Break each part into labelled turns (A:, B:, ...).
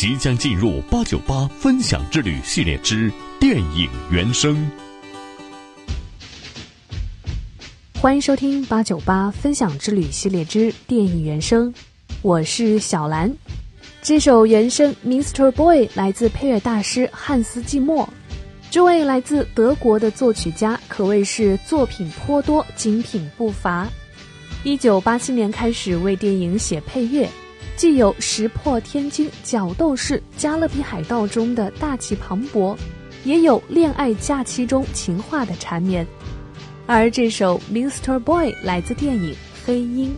A: 即将进入八九八分享之旅系列之电影原声。
B: 欢迎收听八九八分享之旅系列之电影原声，我是小兰。这首原声《Mr. Boy》来自配乐大师汉斯季默，这位来自德国的作曲家可谓是作品颇多，精品不乏。一九八七年开始为电影写配乐，既有《石破天惊》《角斗士》《加勒比海盗》中的大气磅礴，也有《恋爱假期》中情话的缠绵。而这首《Mr. Boy》来自电影《黑鹰》。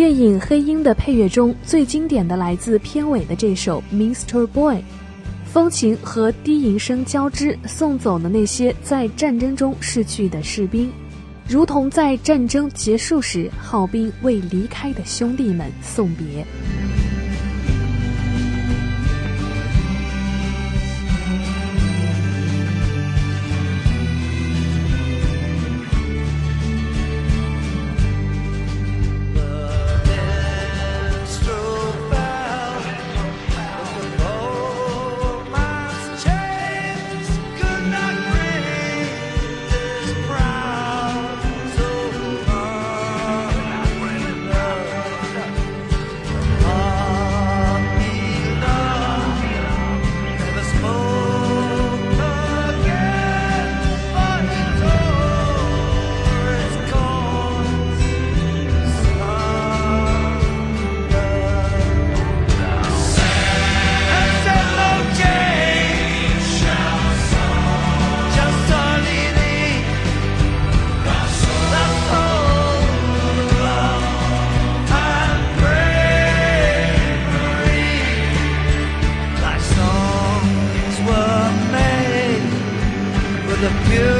B: 电影《黑鹰》的配乐中最经典的来自片尾的这首《Mr. Boy》，风琴和低吟声交织，送走了那些在战争中逝去的士兵，如同在战争结束时，号兵为离开的兄弟们送别。
C: the beauty